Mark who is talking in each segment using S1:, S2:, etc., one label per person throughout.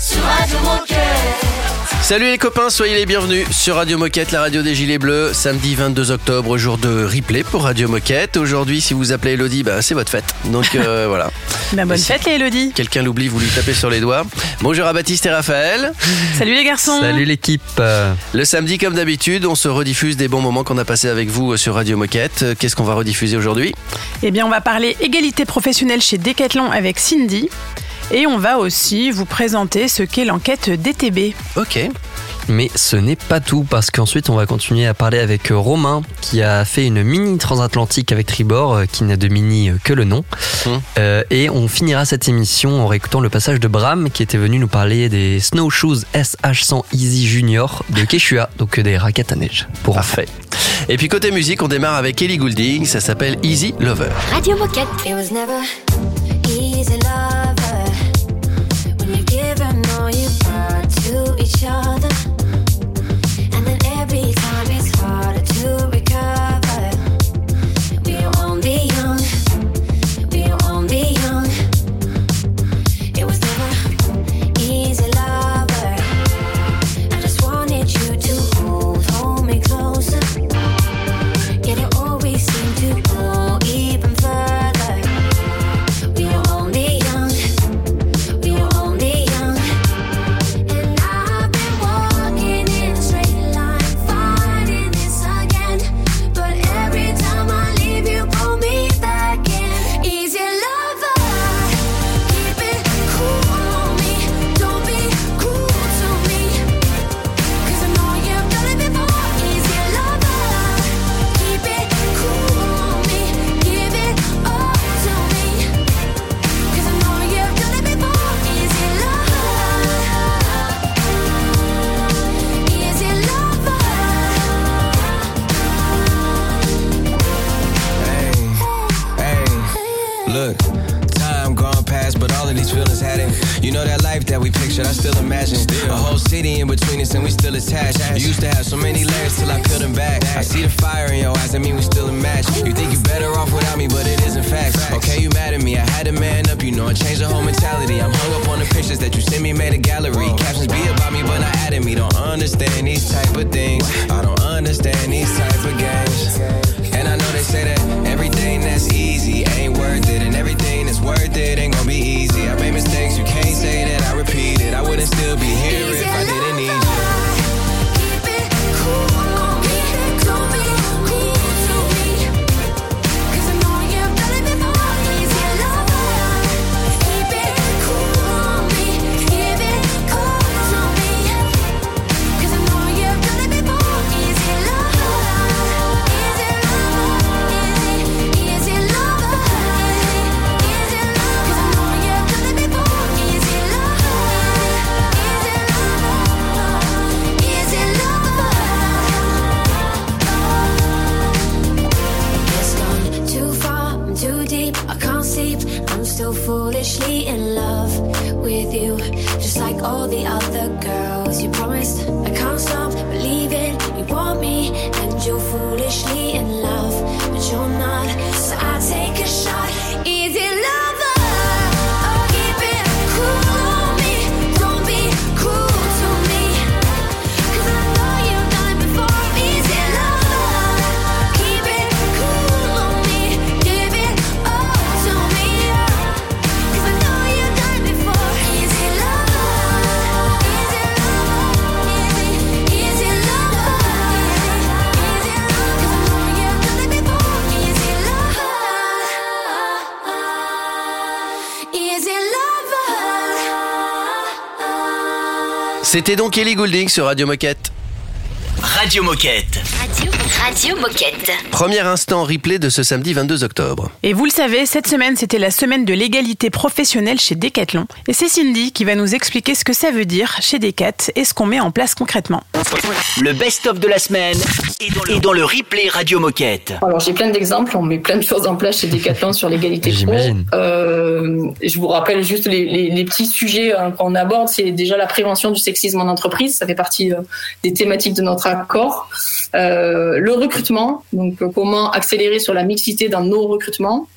S1: sur Radio Moquette.
S2: Salut les copains, soyez les bienvenus sur Radio Moquette, la radio des Gilets Bleus, samedi 22 octobre, jour de replay pour Radio Moquette. Aujourd'hui, si vous appelez Elodie, bah, c'est votre fête. Donc euh, voilà.
S3: Bah, bonne fête les Elodie.
S2: Quelqu'un l'oublie, vous lui tapez sur les doigts. Bonjour à Baptiste et Raphaël.
S3: Salut les garçons.
S4: Salut l'équipe.
S2: Le samedi, comme d'habitude, on se rediffuse des bons moments qu'on a passés avec vous sur Radio Moquette. Qu'est-ce qu'on va rediffuser aujourd'hui?
S3: Eh bien, on va parler égalité professionnelle chez Decathlon avec Cindy. Et on va aussi vous présenter ce qu'est l'enquête DTB.
S2: Ok.
S4: Mais ce n'est pas tout parce qu'ensuite on va continuer à parler avec euh, Romain qui a fait une mini transatlantique avec Tribord euh, qui n'a de mini euh, que le nom.
S2: Hum.
S4: Euh, et on finira cette émission en réécoutant le passage de Bram qui était venu nous parler des Snowshoes SH100 Easy Junior de Quechua, donc des raquettes à neige. Pour
S2: Parfait. Et puis côté musique, on démarre avec Ellie Goulding, ça s'appelle Easy Lover.
S5: Radio Moquette. It was never easy lover each other. Deep, I can't sleep. I'm still foolishly in love with you, just like all the other girls. You promised I can't stop believing you want me, and you're foolishly in love, but you're not. So I take a shot, easy lover. Oh,
S2: C'était donc Ellie Goulding sur Radio Moquette.
S6: Radio Moquette.
S1: Radio, Radio Moquette.
S2: Premier instant replay de ce samedi 22 octobre.
S3: Et vous le savez, cette semaine, c'était la semaine de l'égalité professionnelle chez Decathlon. Et c'est Cindy qui va nous expliquer ce que ça veut dire chez Decat et ce qu'on met en place concrètement.
S6: Le best-of de la semaine est dans, le, est dans le replay Radio Moquette.
S7: Alors j'ai plein d'exemples, on met plein de choses en place chez Decathlon sur l'égalité.
S4: J'imagine.
S7: Euh, je vous rappelle juste les, les- les petits sujets euh, qu'on aborde, c'est déjà la prévention du sexisme en entreprise, ça fait partie euh, des thématiques de notre accord. Euh, le recrutement, donc euh, comment accélérer sur la mixité dans nos recrutements.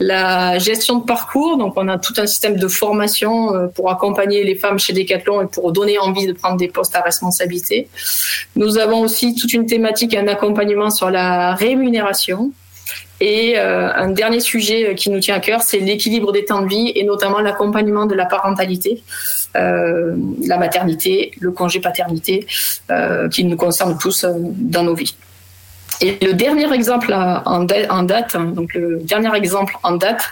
S7: La gestion de parcours, donc on a tout un système de formation euh, pour accompagner les femmes chez Decathlon et pour donner envie de prendre des postes à responsabilité. Nous avons aussi toute une thématique, un accompagnement sur la rémunération. Et euh, un dernier sujet qui nous tient à cœur, c'est l'équilibre des temps de vie et notamment l'accompagnement de la parentalité, la maternité, le congé paternité, qui nous concerne tous dans nos vies. Et le dernier exemple en, da- en date, hein, donc le dernier exemple en date,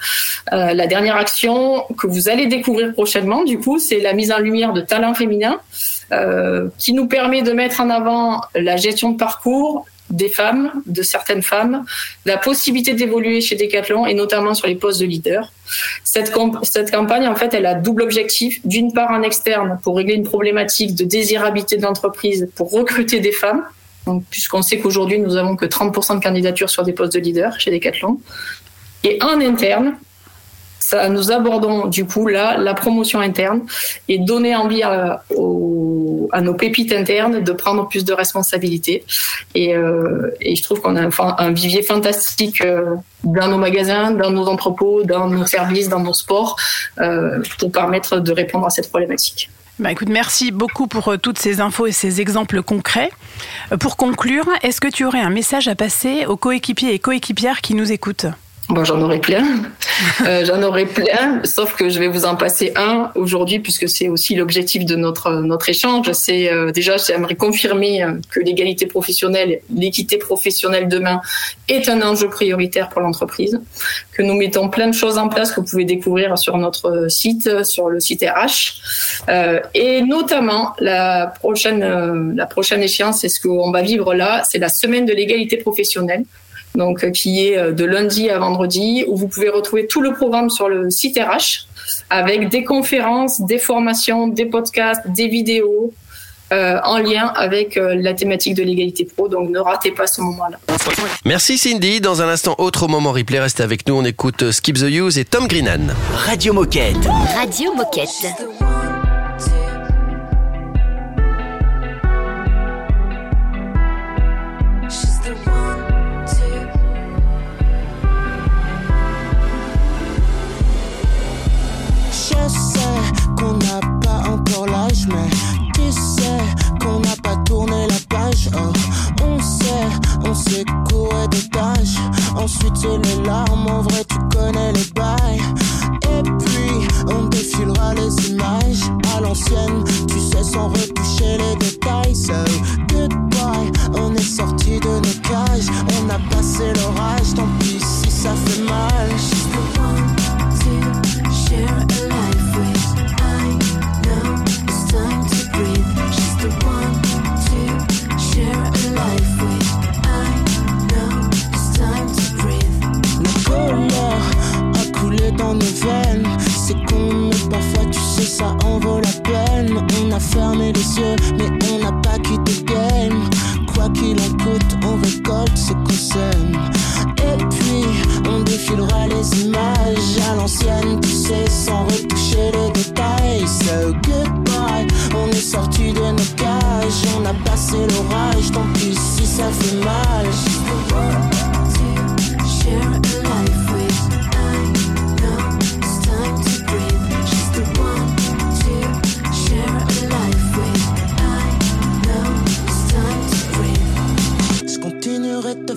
S7: euh, la dernière action que vous allez découvrir prochainement, du coup, c'est la mise en lumière de talents féminins, euh, qui nous permet de mettre en avant la gestion de parcours des femmes, de certaines femmes, la possibilité d'évoluer chez Decathlon et notamment sur les postes de leader. Cette, cette campagne, en fait, elle a double objectif. D'une part, en externe, pour régler une problématique de désirabilité de l'entreprise, pour recruter des femmes. Puisqu'on sait qu'aujourd'hui, nous avons que 30% de candidatures sur des postes de leader chez Decathlon. Et en interne, ça, nous abordons du coup là la promotion interne et donner envie à, nos pépites internes de prendre plus de responsabilités. Et, euh, je trouve qu'on a un vivier fantastique euh, dans nos magasins, dans nos entrepôts, dans nos services, dans nos sports, euh, pour permettre de répondre à cette problématique.
S3: Bah écoute, merci beaucoup pour euh, toutes ces infos et ces exemples concrets. Euh, Pour conclure, est-ce que tu aurais un message à passer aux coéquipiers et coéquipières qui nous écoutent?
S7: Bon, j'en aurais plein. Euh, j'en aurais plein, sauf que je vais vous en passer un aujourd'hui, puisque c'est aussi l'objectif de notre notre échange. C'est euh, déjà, j'aimerais confirmer euh, que l'égalité professionnelle, l'équité professionnelle demain est un enjeu prioritaire pour l'entreprise. Que nous mettons plein de choses en place que vous pouvez découvrir sur notre site, sur le site RH, Euh, et notamment la prochaine euh, la prochaine échéance, c'est ce qu'on va vivre là, c'est la semaine de l'égalité professionnelle donc euh, qui est euh, de lundi à vendredi, où vous pouvez retrouver tout le programme sur le site RH, avec des conférences, des formations, des podcasts, des vidéos. euh, en lien avec euh, la thématique de l'égalité pro, donc ne ratez pas ce moment-là.
S2: Merci Cindy. Dans un instant, autre moment replay. Restez avec nous. On écoute Skip the Use et Tom Greenan.
S6: Radio Moquette.
S1: Radio Moquette.
S8: On sait courir des tâches. Ensuite, c'est les larmes, en vrai, tu connais les bails. Et puis, on défilera les images à l'ancienne, tu sais, sans retoucher les détails. So, goodbye, on est sorti de nos cages. On a passé l'orage, tant pis si ça fait mal. Dans nos veines. C'est con, mais parfois tu sais, ça en vaut la peine. On a fermé les yeux, mais on n'a pas quitté le game. Quoi qu'il en coûte, on récolte ce qu'on sème. Et puis, on défilera les images à l'ancienne, tu sais, sans retoucher les détails. So goodbye, on est sorti de nos cages, on a passé l'orage, tant pis si ça fait mal.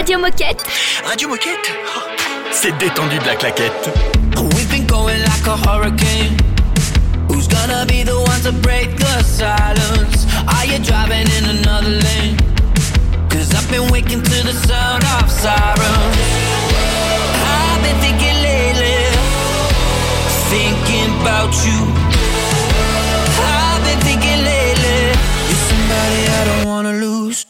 S9: Radio Moquette.
S6: Radio Moquette oh, C'est détendu de la claquette.
S10: We've been going like a hurricane. Who's gonna be the one to break the silence? Are you driving in another lane? Cause I've been waking to the sound of sirens. I've been thinking lately, thinking about you. I've been thinking lately, you're somebody I don't wanna lose.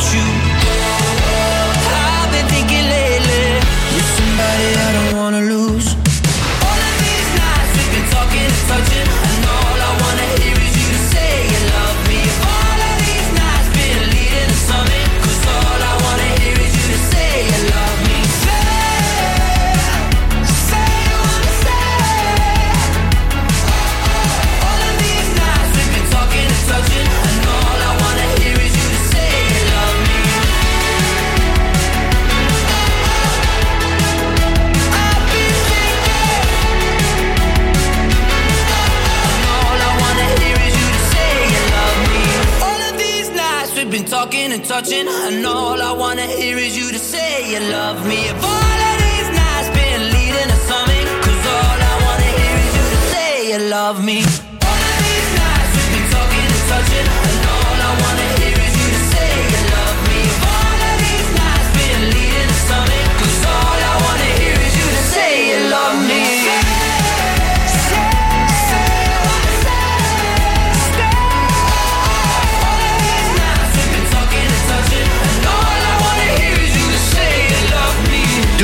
S10: You.
S2: Georgian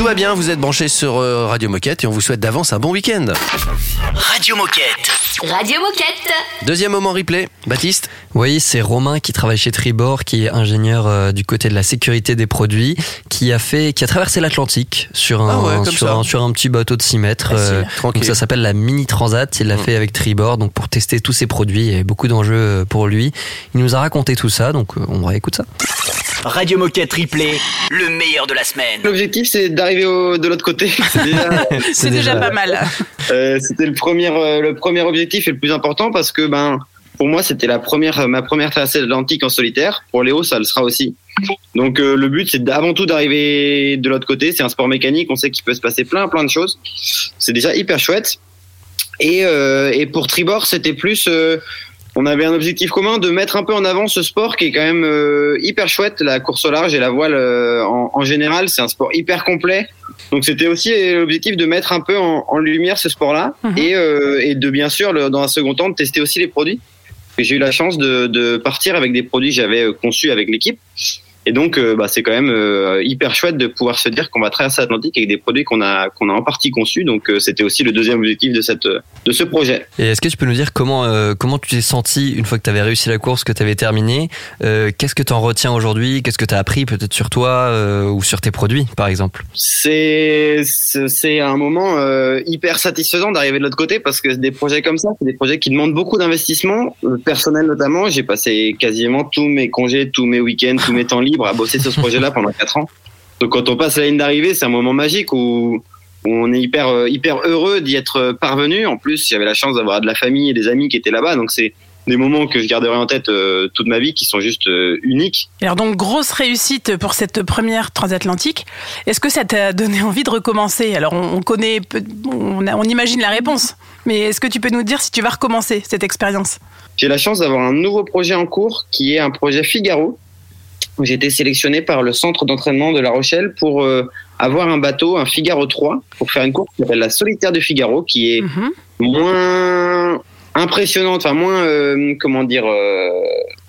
S2: va bien, vous êtes branchés sur euh, Radio Moquette et on vous souhaite d'avance un bon week-end.
S6: Radio Moquette.
S9: Radio Moquette.
S2: Deuxième moment replay, Baptiste
S4: Oui, c'est Romain qui travaille chez Tribord, qui est ingénieur euh, du côté de la sécurité des produits, qui a fait, qui a traversé l'Atlantique sur un,
S2: Ah ouais,
S4: sur un, sur un petit bateau de 6 mètres.
S2: Facile,
S4: euh, donc ça s'appelle la Mini Transat. Il l'a
S2: Mm.
S4: fait avec Tribord, donc pour tester tous ses produits. Il y a beaucoup d'enjeux euh, pour lui. Il nous a raconté tout ça, donc on réécoute ça.
S6: Radio Moquette Replay, le meilleur de la semaine.
S11: L'objectif, c'est d'arriver au- de l'autre côté.
S3: C'est déjà- pas mal.
S11: Euh, c'était le premier, euh, le premier objectif et le plus important parce que ben, pour moi, c'était la première, ma première traversée de l'Atlantique en solitaire. Pour Léo, ça le sera aussi. Donc euh, le but, c'est avant tout d'arriver de l'autre côté. C'est un sport mécanique. On sait qu'il peut se passer plein, plein de choses. C'est déjà hyper chouette. Et, euh, et pour Tribord, c'était plus. euh, on avait un objectif commun de mettre un peu en avant ce sport qui est quand même euh, hyper chouette. La course au large et la voile euh, en, en général, c'est un sport hyper complet. Donc c'était aussi l'objectif de mettre un peu en, en lumière ce sport-là
S3: Mhm.
S11: et, euh, et de bien sûr, le- dans un second temps, de tester aussi les produits. J'ai eu la chance de, de partir avec des produits que j'avais euh, conçus avec l'équipe. Et donc, euh, bah, c'est quand même euh, hyper chouette de pouvoir se dire qu'on va traverser l'Atlantique avec des produits qu'on a qu'on a en partie conçus. Donc, euh, c'était aussi le deuxième objectif de cette de ce projet.
S4: Et est-ce que tu peux nous dire comment, euh, comment tu t'es senti une fois que tu avais réussi la course, que tu avais terminé Euh, Qu'est-ce que tu en retiens aujourd'hui? Qu'est-ce que tu as appris peut-être sur toi euh, ou sur tes produits, par exemple?
S11: C'est c'est un moment hyper satisfaisant d'arriver de l'autre côté parce que des projets comme ça, c'est des projets qui demandent beaucoup d'investissement personnel notamment. J'ai passé quasiment tous mes congés, tous mes week-ends, tous mes temps libres à bosser sur ce projet-là pendant quatre ans. Donc quand on passe la ligne d'arrivée, c'est un moment magique où, où on est hyper euh, hyper heureux d'y être parvenu. En plus, j'avais la chance d'avoir de la famille et des amis qui étaient là-bas, donc c'est des moments que je garderai en tête euh, toute ma vie, qui sont juste euh, uniques.
S3: Alors donc grosse réussite pour cette première transatlantique. Est-ce que ça t'a donné envie de recommencer? Alors on, on connaît, peu- on, a- on imagine la réponse, mais est-ce que tu peux nous dire si tu vas recommencer cette expérience?
S11: J'ai la chance d'avoir un nouveau projet en cours qui est un projet Figaro. Où J'ai été sélectionné par le centre d'entraînement de La Rochelle pour euh, avoir un bateau, un Figaro 3, pour faire une course qui s'appelle la Solitaire de Figaro, qui est
S3: Mhm.
S11: moins impressionnante, enfin moins, euh, comment dire, euh,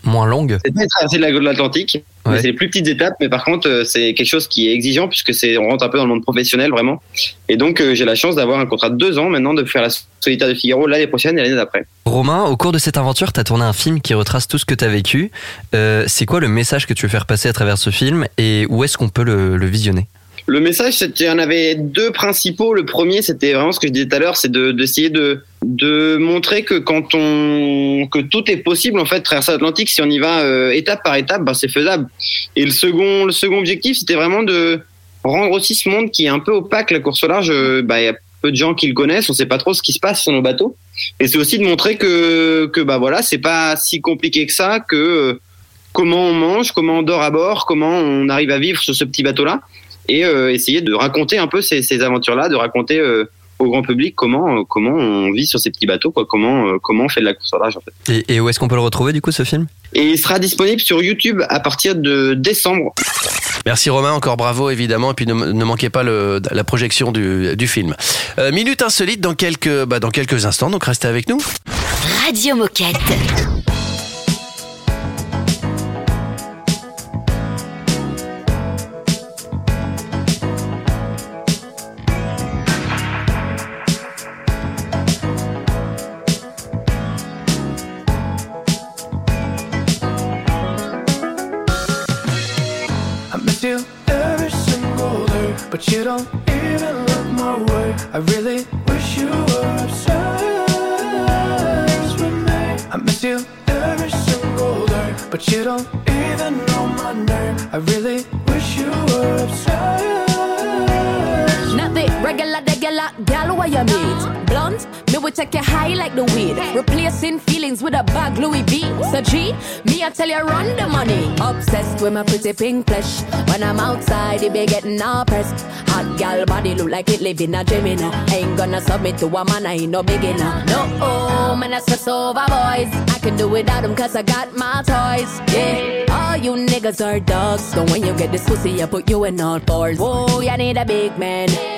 S4: Moins longue.
S11: C'est traversée de la- de l'Atlantique, mais c'est les plus petites étapes. Mais par contre, euh, c'est quelque chose qui est exigeant puisque c'est on rentre un peu dans le monde professionnel vraiment. Et donc, euh, j'ai la chance d'avoir un contrat de deux ans maintenant de faire la solitaire de Figaro l'année prochaine et l'année d'après.
S4: Romain, au cours de cette aventure, tu as tourné un film qui retrace tout ce que tu as vécu. C'est quoi le message que tu veux faire passer à travers ce film et où est-ce qu'on peut le, le visionner?
S11: Le message, c'était, il y en avait deux principaux. Le premier, c'était vraiment ce que je disais tout à l'heure, c'est de, d'essayer de, de montrer que quand on, que tout est possible, en fait, traverser l'Atlantique, si on y va euh, étape par étape, ben, c'est faisable. Et le second, le second objectif, c'était vraiment de rendre aussi ce monde qui est un peu opaque, la course au large. bah, y a peu de gens qui le connaissent, on sait pas trop ce qui se passe sur nos bateaux. Et c'est aussi de montrer que, que, bah voilà, c'est pas si compliqué que ça, que, euh, comment on mange, comment on dort à bord, comment on arrive à vivre sur ce petit bateau-là et euh, essayer de raconter un peu ces, ces aventures-là, de raconter euh, au grand public comment euh, comment on vit sur ces petits bateaux, quoi, comment euh, comment on fait de la course au large en fait.
S4: et, et où est-ce qu'on peut le retrouver du coup ce film?
S11: Et il sera disponible sur YouTube à partir de décembre.
S2: Merci Romain, encore bravo évidemment, et puis ne, ne manquez pas le, la projection du, du film. Euh, minute insolite dans quelques, bah, dans quelques instants, donc restez avec nous.
S5: Radio Moquette.
S12: But you don't even look my way. I really wish you were obsessed with me. I miss you every single day, but you don't even know my name. I really wish you were obsessed.
S9: Nothing regular, regular, gal, what you meet? Blunt, me will take you high like the weed. Replacing feelings with a bag Louis V. So G, me I tell you run the money. Obsessed with my pretty pink flesh. When I'm outside, it be getting all pressed. Hot gal body look like it live in a dream. Ain't gonna submit to a man, I ain't no beginner. No, oh, man, I stress over boys. I can do without them cause I got my toys. Yeah, all you niggas are dogs. So when you get this pussy, I put you in all fours. Whoa, you need a big man.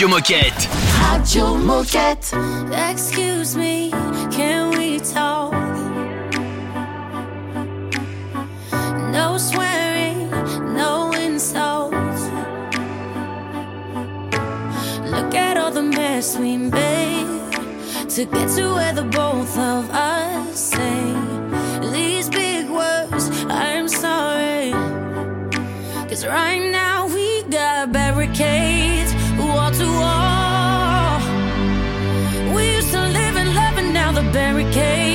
S13: Radio Moquette.
S5: Radio Moquette.
S14: Excuse me, can we talk? No swearing, no insults. Look at all the mess we made to get to where the both of us say these big words. I'm sorry. Cause right now the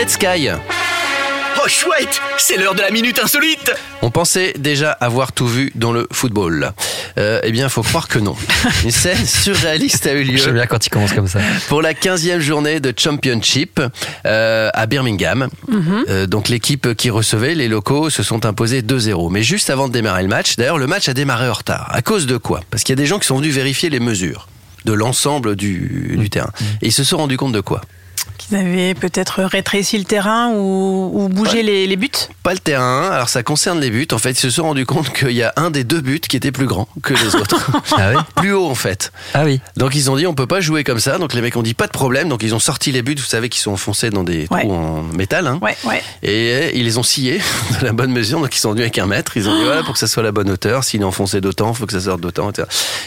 S2: Netsky.
S13: Oh chouette, c'est l'heure de la minute insolite.
S2: On pensait déjà avoir tout vu dans le football. Euh, eh bien, il faut croire que non. Une scène surréaliste a eu lieu.
S4: J'aime bien quand il commence comme ça.
S2: Pour la 15e journée de Championship euh, à Birmingham.
S3: Mhm.
S2: Euh, donc l'équipe qui recevait, les locaux, se sont imposés 2-0. Mais juste avant de démarrer le match, d'ailleurs le match a démarré en retard. À cause de quoi? Parce qu'il y a des gens qui sont venus vérifier les mesures de l'ensemble du, du terrain. Et ils se sont rendus compte de quoi?
S3: Qu'ils avaient peut-être rétréci le terrain ou, ou bougé les, les buts
S2: Pas le terrain, alors ça concerne les buts. En fait, ils se sont rendus compte qu'il y a un des deux buts qui était plus grand que les autres.
S4: Ah oui
S2: plus haut en fait.
S4: Ah oui.
S2: Donc ils ont dit on peut pas jouer comme ça. Donc les mecs ont dit pas de problème. Donc ils ont sorti les buts, vous savez, qui sont enfoncés dans des
S3: Ouais.
S2: trous en métal. hein.
S3: Ouais, ouais.
S2: Et ils les ont sciés de la bonne mesure. Donc ils sont venus avec un mètre. Ils ont dit voilà pour que ça soit la bonne hauteur. S'il est enfoncé d'autant, faut que ça sorte d'autant. etc.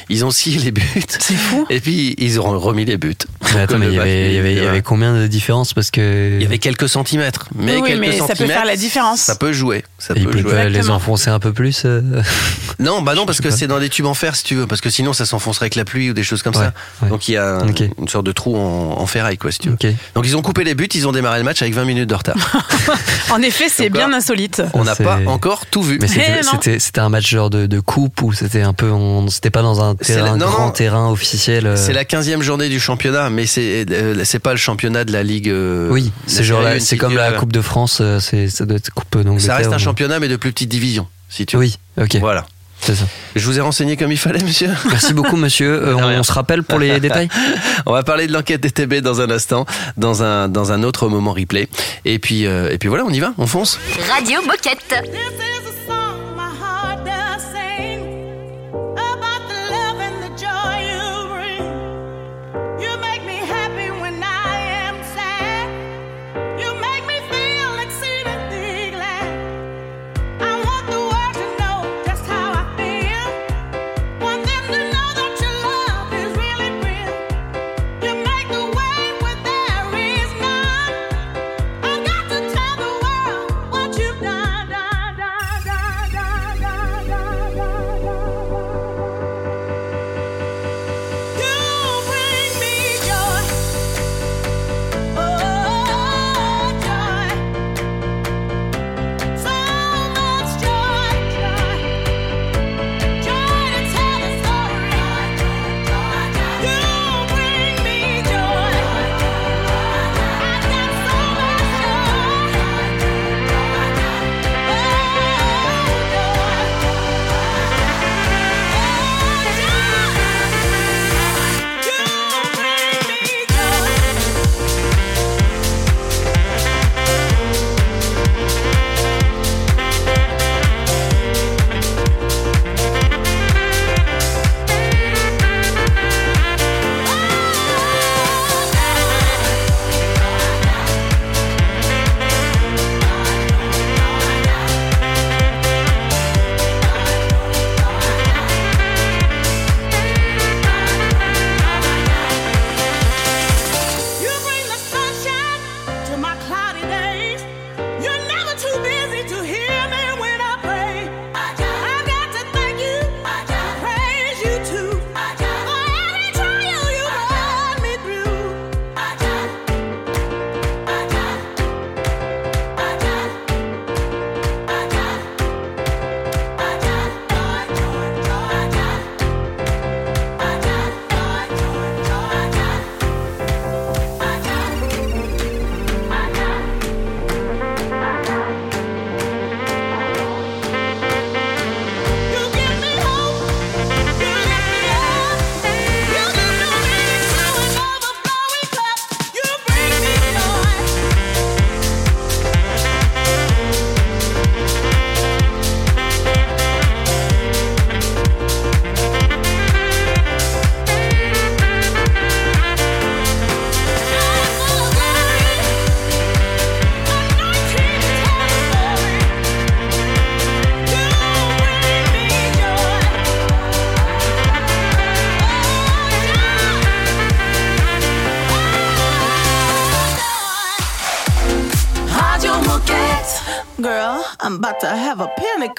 S2: Ils ont scié les buts.
S3: C'est fou.
S2: Et puis ils ont remis les buts.
S4: Mais attends, mais il y avait, il y avait, il y
S2: voilà.
S4: avait combien de différence Parce que.
S2: Il y avait quelques centimètres. Mais
S3: Oui,
S2: quelques
S3: mais ça peut faire la différence.
S2: Ça peut jouer. Ça
S4: Il
S2: peut jouer.
S4: pas les enfoncer un peu plus euh,
S2: Non, bah non, parce que c'est dans des tubes en fer, si tu veux, parce que sinon ça s'enfoncerait avec la pluie ou des choses comme
S4: Ouais,
S2: ça.
S4: ouais.
S2: Donc il y a une sorte de trou en, en ferraille, quoi, si tu veux. Donc ils ont coupé les buts, ils ont démarré le match avec 20 minutes de retard.
S3: En effet, c'est
S2: là,
S3: bien insolite.
S2: On n'a pas encore tout vu.
S4: Mais c'était,
S3: Eh
S4: un match genre de, de coupe ou c'était un peu. on- C'était pas dans un terrain,
S2: la- non,
S4: grand
S2: non.
S4: terrain officiel. euh,
S2: C'est la 15e journée du championnat, mais c'est euh, c'est pas le championnat de la Ligue. euh,
S4: Oui, c'est comme la
S2: ligue.
S4: Coupe de France, euh, c'est, ça doit être Coupe.
S2: Ça reste un championnat, mais de plus petite division, si tu veux.
S4: Oui, ok,
S2: Voilà.
S4: c'est ça.
S2: Je vous ai renseigné comme il fallait, monsieur.
S4: Merci beaucoup, monsieur. Euh, on se rappelle pour les détails
S2: On va parler de l'enquête des TB dans un instant, dans un, dans un autre moment replay. Et puis, euh, et puis voilà, on y va, on fonce.
S15: Radio Moquette.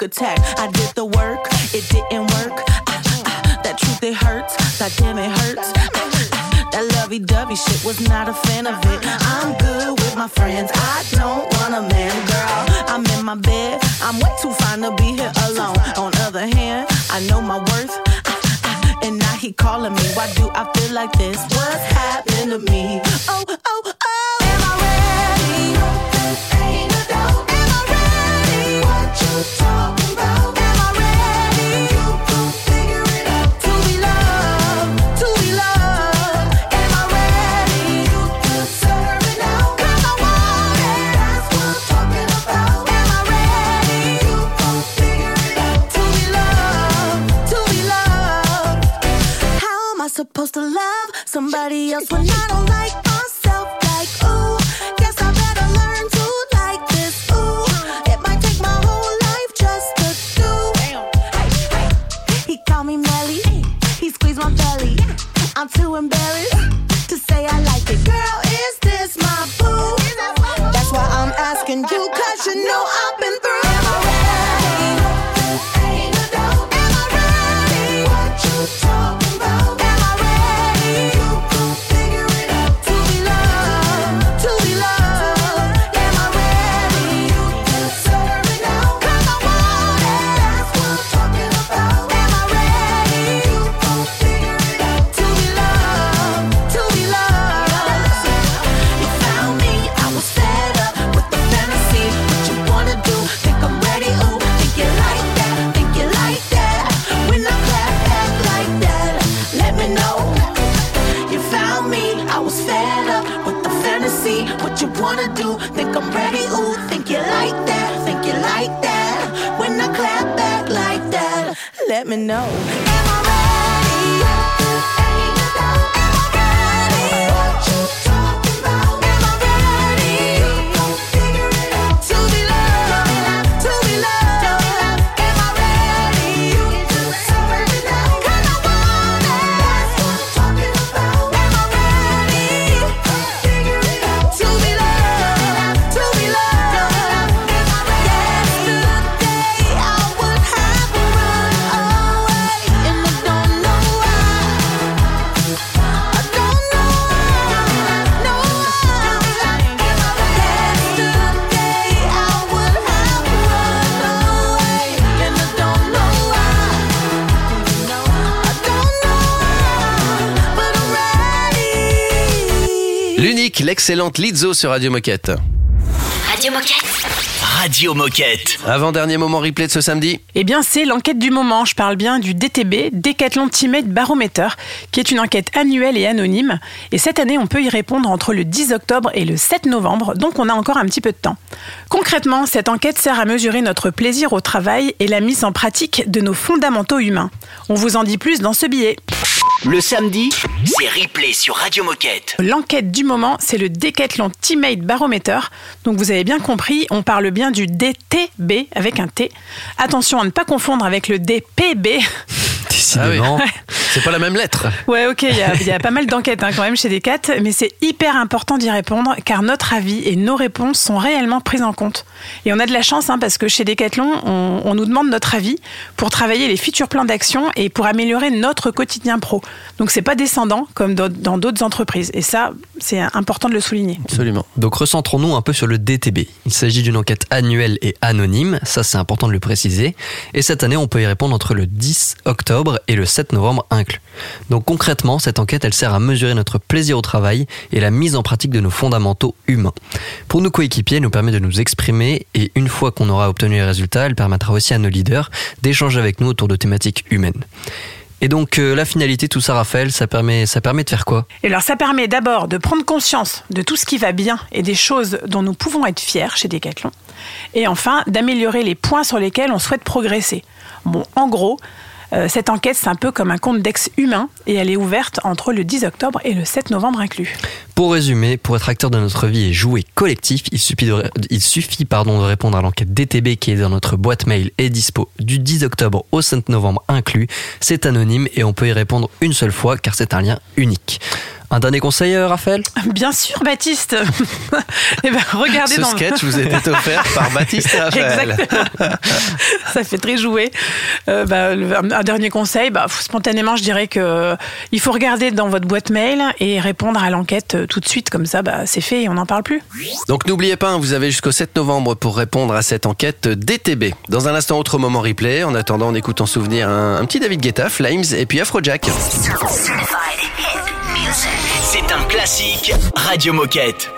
S16: Attack. I did the work, it didn't work. Ah, ah, that truth, it hurts. That damn, it hurts. Ah, ah,
S15: That lovey dovey shit was not a fan of it. I'm good with my friends. I don't want a man, girl. I'm in my bed. I'm way too fine to be here alone. On other hand, I know my worth. And now he calling me. Why do I feel like this? What's happening to me? Oh, oh, oh. Am I ready? Supposed to love somebody else when I don't like myself? Like, ooh, I'm too embarrassed to say I like it. Girl, is this my boo? That's why I'm asking you, cause you know I've been let me know.
S2: L'excellente Lizzo sur Radio Moquette.
S6: Radio Moquette. Radio Moquette.
S2: Avant-dernier moment replay de ce samedi.
S3: Eh bien, c'est l'enquête du moment. Je parle bien du DTB, Decathlon Teammate Barometer, qui est une enquête annuelle et anonyme. Et cette année, on peut y répondre entre le 10 octobre et le 7 novembre, donc on a encore un petit peu de temps. Concrètement, cette enquête sert à mesurer notre plaisir au travail et la mise en pratique de nos fondamentaux humains. On vous en dit plus dans ce billet.
S6: Le samedi, c'est replay sur Radio Moquette.
S3: L'enquête du moment, c'est le Decathlon Teammate Barometer. Donc vous avez bien compris, on parle bien du DTB avec un T. Attention à ne pas confondre avec le DPB.
S2: Décidément. C'est pas la même lettre.
S3: Ouais, ok, il y a, il y a pas mal d'enquêtes hein, quand même chez Decat, mais c'est hyper important d'y répondre car notre avis et nos réponses sont réellement prises en compte. Et on a de la chance hein, parce que chez Decathlon, on, on nous demande notre avis pour travailler les futurs plans d'action et pour améliorer notre quotidien pro. Donc c'est pas descendant comme dans d'autres entreprises. Et ça, c'est important de le souligner.
S2: Absolument.
S4: Donc recentrons-nous un peu sur le DTB. Il s'agit d'une enquête annuelle et anonyme, ça c'est important de le préciser. Et cette année, on peut y répondre entre le 10 octobre et le 7 novembre inclus. Donc concrètement, cette enquête, elle sert à mesurer notre plaisir au travail et la mise en pratique de nos fondamentaux humains. Pour nos coéquipiers, elle nous permet de nous exprimer et une fois qu'on aura obtenu les résultats, elle permettra aussi à nos leaders d'échanger avec nous autour de thématiques humaines. Et donc euh, la finalité, tout ça, Raphaël, ça permet, ça permet de faire quoi?
S3: Et alors ça permet d'abord de prendre conscience de tout ce qui va bien et des choses dont nous pouvons être fiers chez Decathlon. Et enfin, d'améliorer les points sur lesquels on souhaite progresser. Bon, en gros, euh, cette enquête, c'est un peu comme un compte d'ex humain et elle est ouverte entre le 10 octobre et le 7 novembre inclus.
S4: Pour résumer, pour être acteur de notre vie et jouer collectif, il suffit, de, il suffit pardon, de répondre à l'enquête DTB qui est dans notre boîte mail et dispo du 10 octobre au 5 novembre inclus. C'est anonyme et on peut y répondre une seule fois car c'est un lien unique. Un dernier conseil, euh, Raphaël?
S3: Bien sûr, Baptiste. Eh ben, regardez
S2: Ce
S3: dans
S2: sketch vous était offert par Baptiste et Raphaël.
S3: Exactement. Ça fait très jouer. Euh, bah, un, dernier conseil, bah, spontanément, je dirais que euh, il faut regarder dans votre boîte mail et répondre à l'enquête tout de suite, comme ça, bah, c'est fait et on n'en parle plus.
S2: Donc n'oubliez pas, hein, vous avez jusqu'au 7 novembre pour répondre à cette enquête DTB. Dans un instant, autre moment replay. En attendant, on écoute en souvenir un, un petit David Guetta, Flames et puis Afrojack.
S6: C'est un classique Radio Moquette.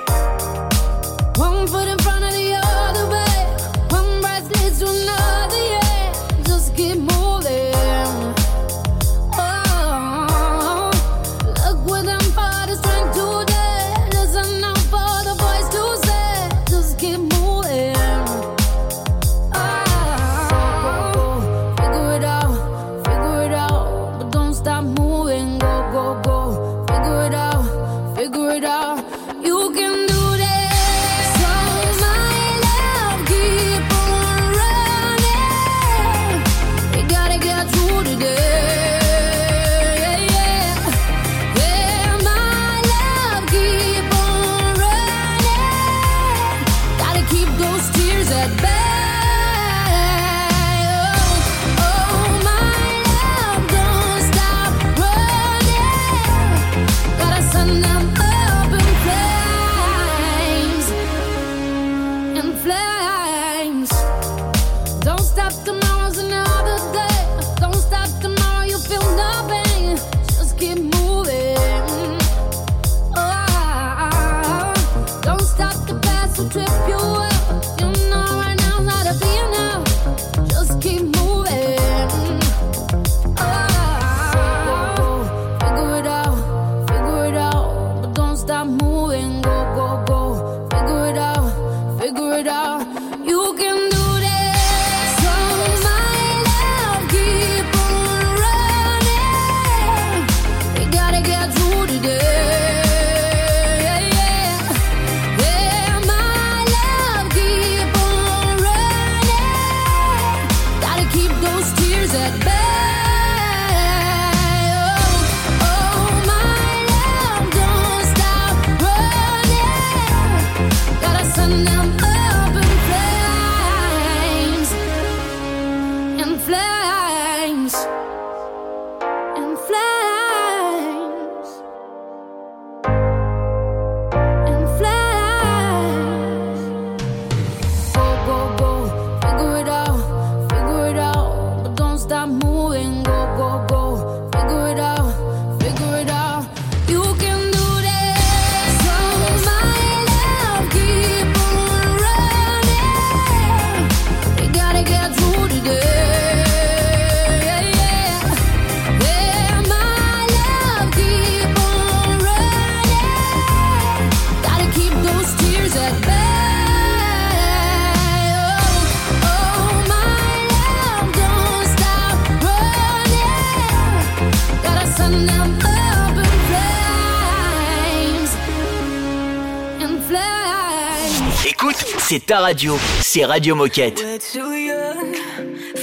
S6: Ta radio. C'est Radio Moquette.
S17: We're too young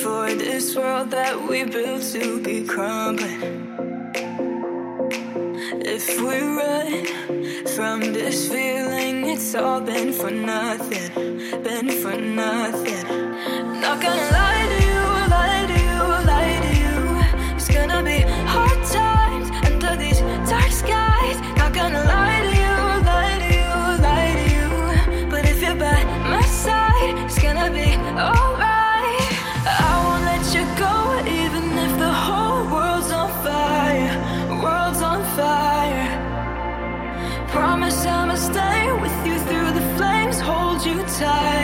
S17: for this world that we built to be crumbling. If we run from this feeling, it's all been for nothing, been for nothing.
S2: Time.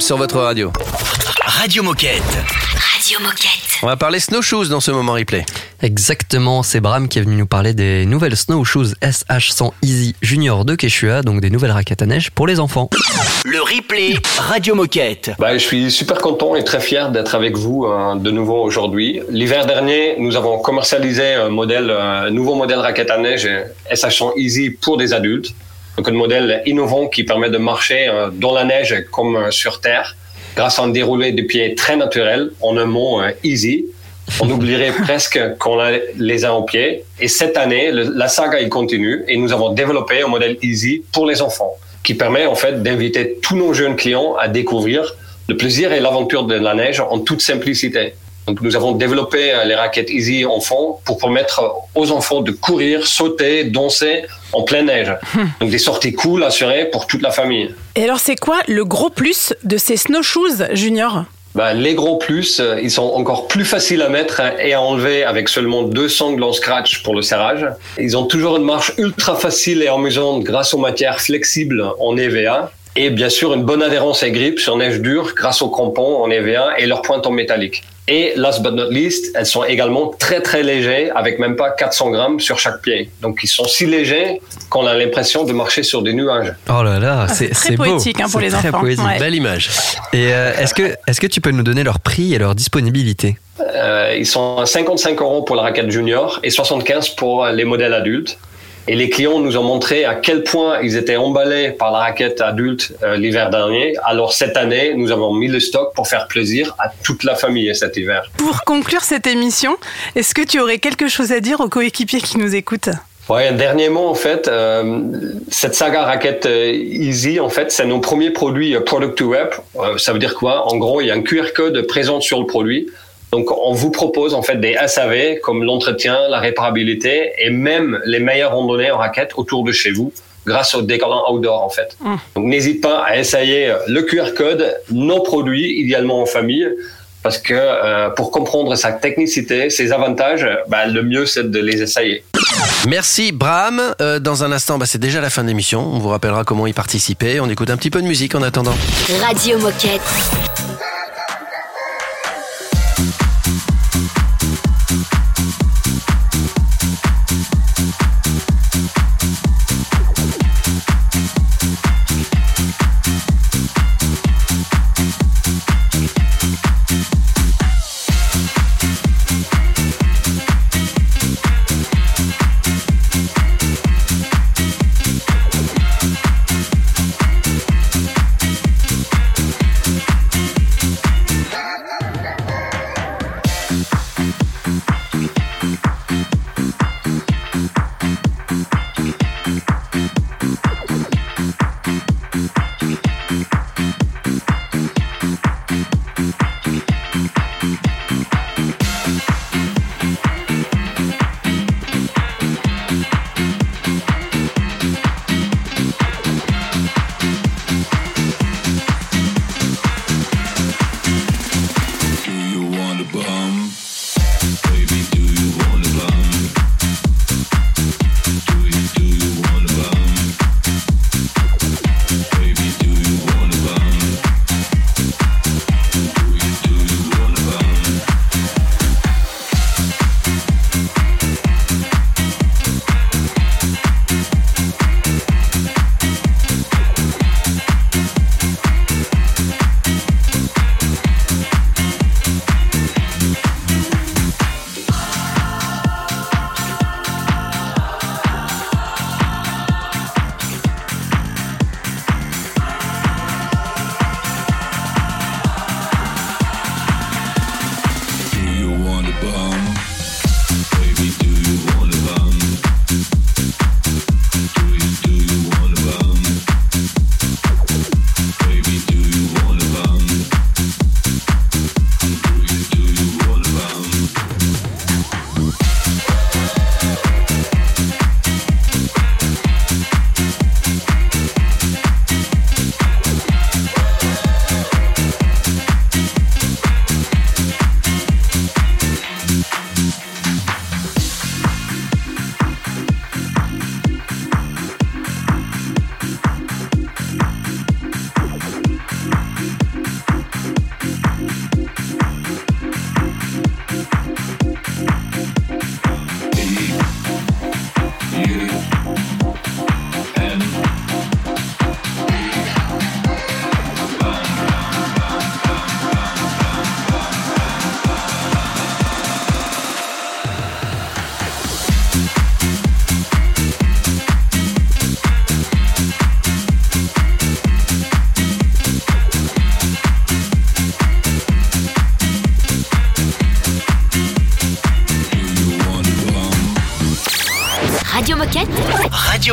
S2: Sur votre radio.
S6: Radio Moquette.
S1: Radio Moquette.
S2: On va parler snowshoes dans ce moment replay.
S4: Exactement, c'est Bram qui est venu nous parler des nouvelles snowshoes SH100 Easy Junior de Quechua, donc des nouvelles raquettes à neige pour les enfants.
S6: Le replay Radio Moquette.
S18: Bah, je suis super content et très fier d'être avec vous euh, de nouveau aujourd'hui. L'hiver dernier, nous avons commercialisé un modèle, un nouveau modèle raquette à neige euh, SH100 Easy pour des adultes. Donc un modèle innovant qui permet de marcher euh, dans la neige comme euh, sur terre grâce à un déroulé de pieds très naturel, en un mot euh, easy. On oublierait presque qu'on a les a en pied. Et cette année, le- la saga il continue et nous avons développé un modèle easy pour les enfants qui permet en fait d'inviter tous nos jeunes clients à découvrir le plaisir et l'aventure de la neige en toute simplicité. Donc nous avons développé euh, les raquettes Easy enfants pour permettre aux enfants de courir, sauter, danser en pleine neige. Donc des sorties cool assurées pour toute la famille.
S3: Et alors, c'est quoi le gros plus de ces snowshoes junior?
S18: Ben, les gros plus, euh, ils sont encore plus faciles à mettre hein, et à enlever avec seulement deux sangles en scratch pour le serrage. Ils ont toujours une marche ultra facile et amusante grâce aux matières flexibles en EVA. Et bien sûr, une bonne adhérence et grippe sur neige dure grâce aux crampons en EVA et leurs pointes en métallique. Et last but not least, elles sont également très très légers avec même pas 400 grammes sur chaque pied. Donc ils sont si légers qu'on a l'impression de marcher sur des nuages.
S4: Oh là là,
S3: Ah, c'est très
S4: c'est beau.
S3: poétique, hein, pour
S4: C'est
S3: les
S4: très
S3: enfants.
S4: poétique.
S3: Ouais.
S2: Belle image.
S4: Et euh, est-ce que, est que tu peux nous donner leur prix et leur disponibilité?
S18: Euh, ils sont à 55 euros pour la raquette junior et 75 pour les modèles adultes. Et les clients nous ont montré à quel point ils étaient emballés par la raquette adulte euh, l'hiver dernier. Alors cette année, nous avons mis le stock pour faire plaisir à toute la famille cet hiver.
S3: Pour conclure cette émission, est-ce que tu aurais quelque chose à dire aux coéquipiers qui nous écoutent?
S18: Ouais, un dernier mot en fait, euh, cette saga raquette euh, Easy en fait, c'est nos premiers produits product to web. Ça veut dire quoi? En gros, il y a un QR code présent sur le produit. Donc, on vous propose en fait des SAV comme l'entretien, la réparabilité et même les meilleures randonnées en raquette autour de chez vous grâce au décollant outdoor en fait. Donc, n'hésite pas à essayer le QR code, nos produits, idéalement en famille. Parce que euh, pour comprendre sa technicité, ses avantages, bah, le mieux c'est de les essayer.
S2: Merci Bram. Euh, dans un instant, bah, c'est déjà la fin de l'émission. On vous rappellera comment y participer. On écoute un petit peu de musique en attendant.
S1: Radio Moquette.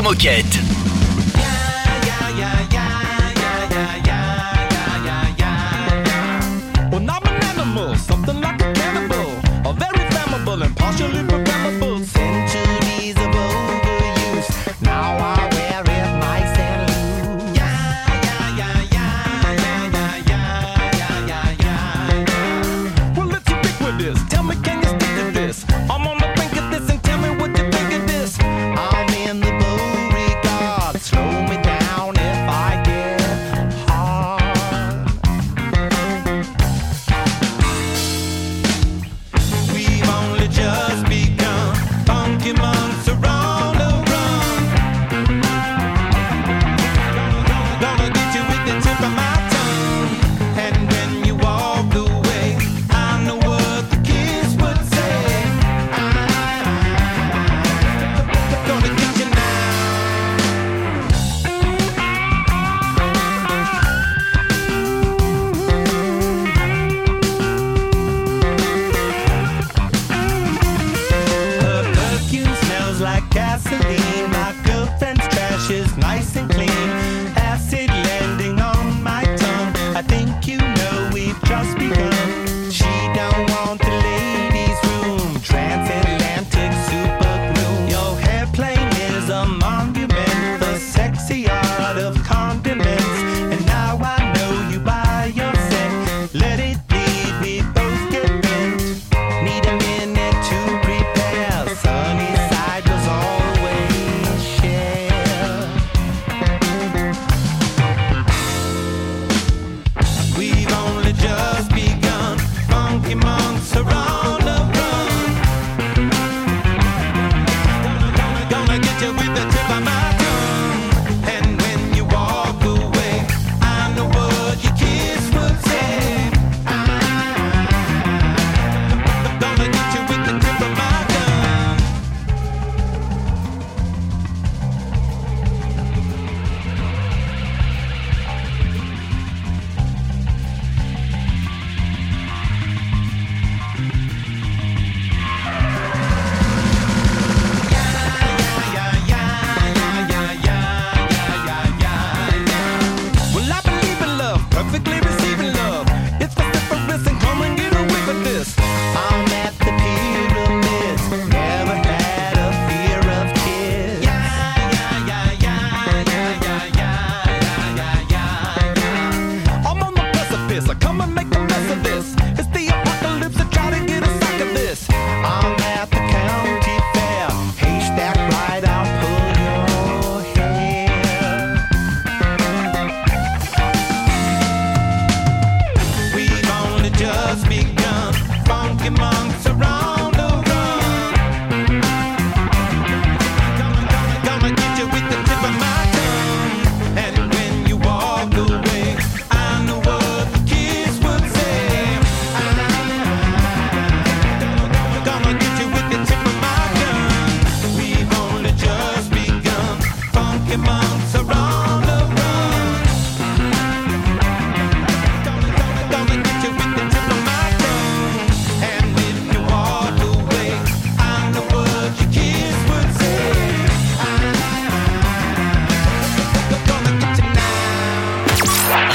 S19: moquette.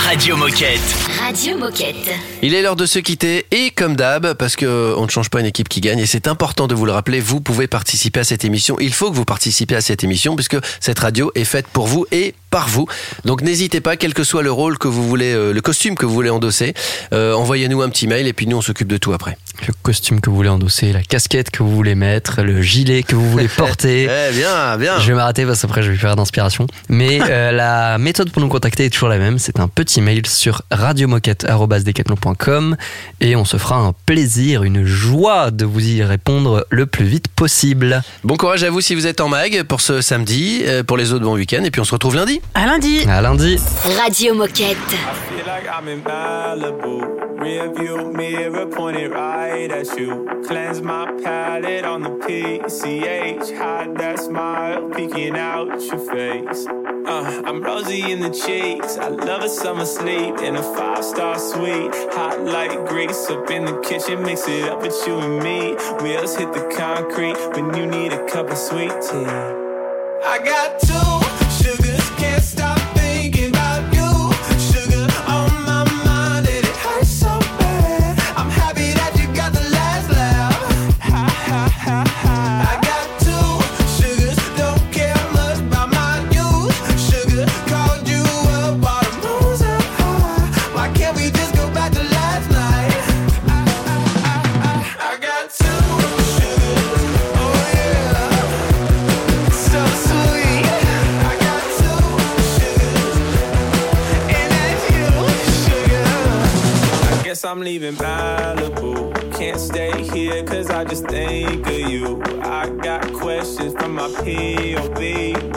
S6: Radio Moquette.
S19: Radio Moquette.
S2: Il est l'heure de se quitter et comme d'hab, parce qu'on euh, ne change pas une équipe qui gagne et c'est important de vous le rappeler, vous pouvez participer à cette émission. Il faut que vous participiez à cette émission puisque cette radio est faite pour vous et par vous. Donc n'hésitez pas, quel que soit le rôle que vous voulez, euh, le costume que vous voulez endosser, euh, envoyez-nous un petit mail et puis nous on s'occupe de tout après.
S4: Le costume que vous voulez endosser, la casquette que vous voulez mettre, le gilet que vous voulez porter.
S2: eh bien, bien.
S4: Je vais m'arrêter parce qu'après je vais faire d'inspiration. Mais la méthode pour nous contacter est toujours la même, c'est un petit mail sur radio et on se fera un plaisir, une joie de vous y répondre le plus vite possible.
S2: Bon courage à vous si vous êtes en mag pour ce samedi, euh, pour les autres bon week-end et puis on se retrouve lundi.
S3: À lundi.
S4: À lundi.
S19: Radio Moquette. Rearview mirror pointed right at you. Cleanse my palate on the PCH. Hide that smile peeking out your face. Uh, I'm rosy in the cheeks. I love a summer sleep in a five star suite. Hot like grease up in the kitchen. Mix it up with you and me. Wheels hit the concrete when you need a cup of sweet tea. I got two guess I'm leaving Malibu. Can't stay here cause I just think of you. I got questions from my POV.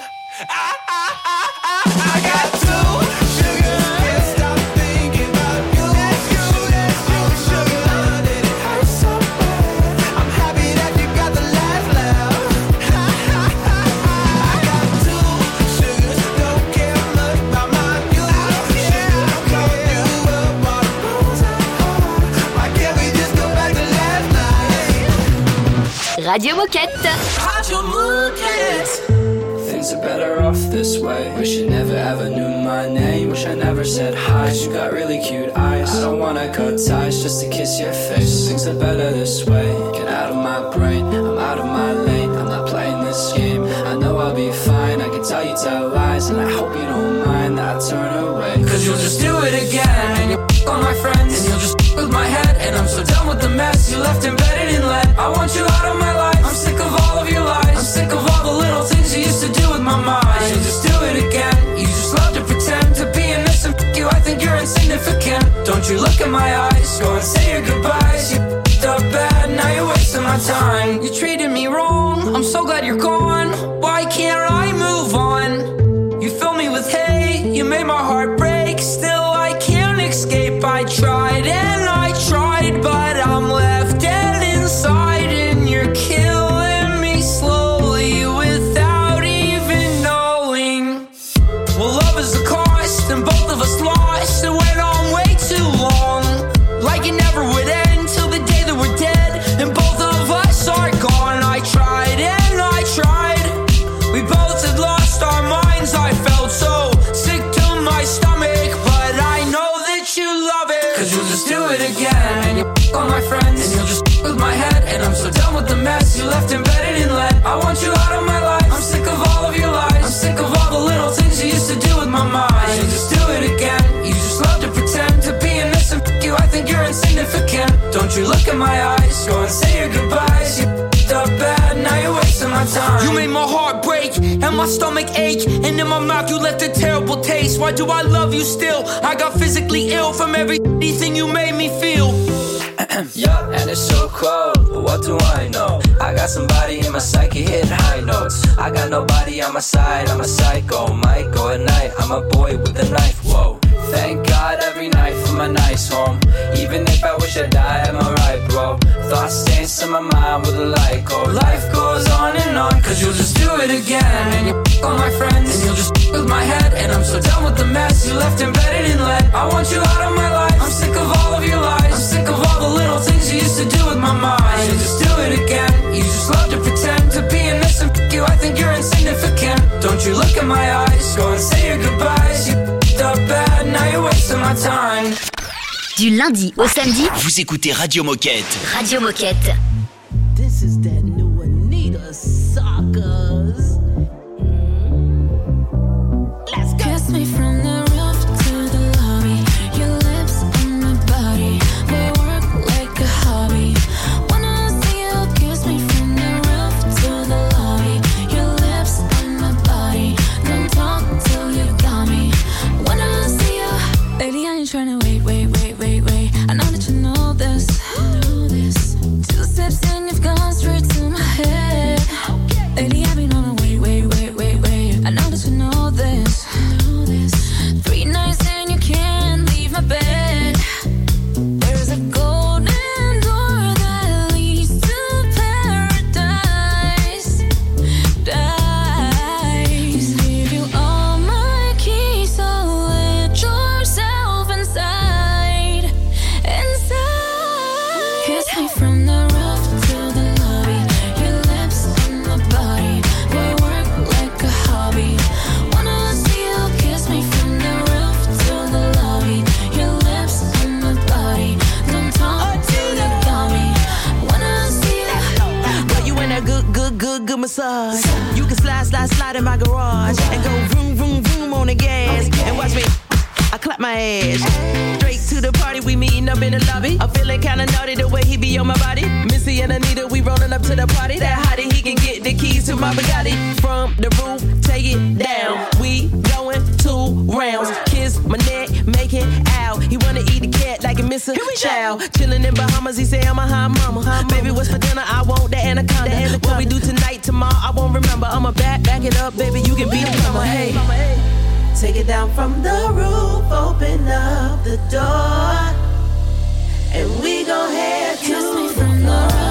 S1: Radio Moquette.
S19: Radio Moquette.
S20: Things are better off this way. Wish you never ever knew my name. Wish I never said hi. 'cause you got really cute eyes. I don't wanna cut ties just to kiss your face. Things are better this way. Get out of my brain. I'm out of my lane. I'm not playing this game. I know I'll be fine. I can tell you tell lies, and I hope you don't mind that I turn away. Cause you'll just do it again. And you'll on my friends. And you'll just with my head. And I'm so done with the mess you left embedded in lead. I want you out of my life. I'm sick of all of your lies. I'm sick of all the little things you used to do with my mind. You'll just do it again. You just love to pretend to be innocent. F- you, I think you're insignificant. Don't you look in my eyes. Go and say your goodbyes. You f***ed up bad. Now you're wasting my time. You treated me wrong. I'm so glad you're gone. Why can't I move on? You fill me with hate. You made my heart I want you out of my life. I'm sick of all of your lies. I'm sick of all the little things you used to do with my mind. You'll just do it again. You just love to pretend to be innocent. F- you, I think you're insignificant. Don't you look in my eyes. Go and say your goodbyes. You f***ed up bad. Now you're wasting my time. You made my heart break and my stomach ache, and in my mouth you left a terrible taste. Why do I love you still? I got physically ill from everything you made me feel.
S10: yeah, and it's so cold, but what do I know? I got somebody in my psyche hitting high notes. I got nobody on my side, I'm a psycho. Go at night, I'm a boy with a knife, whoa. Thank God every night for
S20: my nice home. Even if I wish I die, am I right, bro? Thoughts dance in my mind with a light oh. go. Life goes on and on, cause you'll just do it again. And you all my friends, and you'll just with my head. And I'm so done with the mess you left embedded in lead. I want you out of my life. I'm sick of all of your lies. The little things you used to do with my mind. You just do it again. You just love to pretend to be innocent. You, I think you're insignificant. Don't you look in my eyes? Go and say your goodbyes. You f***ed up bad, now you're wasting my time.
S1: Du lundi au samedi,
S13: Vous écoutez Radio Moquette.
S1: Radio Moquette.
S15: This is that new Anita Suckers. In my garage and go vroom, vroom, vroom on the gas and watch me. I clap my ass. Straight to the party, we meeting up in the lobby. I'm feeling kinda naughty the way he be on my body. Missy and Anita, we rolling up to the party. That hottie, he can get the keys to my Bugatti. From the roof, take it down. We going two rounds. Kiss my neck, make it out. He wanna eat the cat like a Mr. Chow. Chillin' in Bahamas, he say I'm a hot mama. Baby, what's for dinner? I want the anaconda. What we do tonight, tomorrow, I won't remember. I'ma back, back it up, baby. You can be the plumber. Hey. Take it down from the roof, open up the door, and we gon' head to
S5: Kiss me from the roof the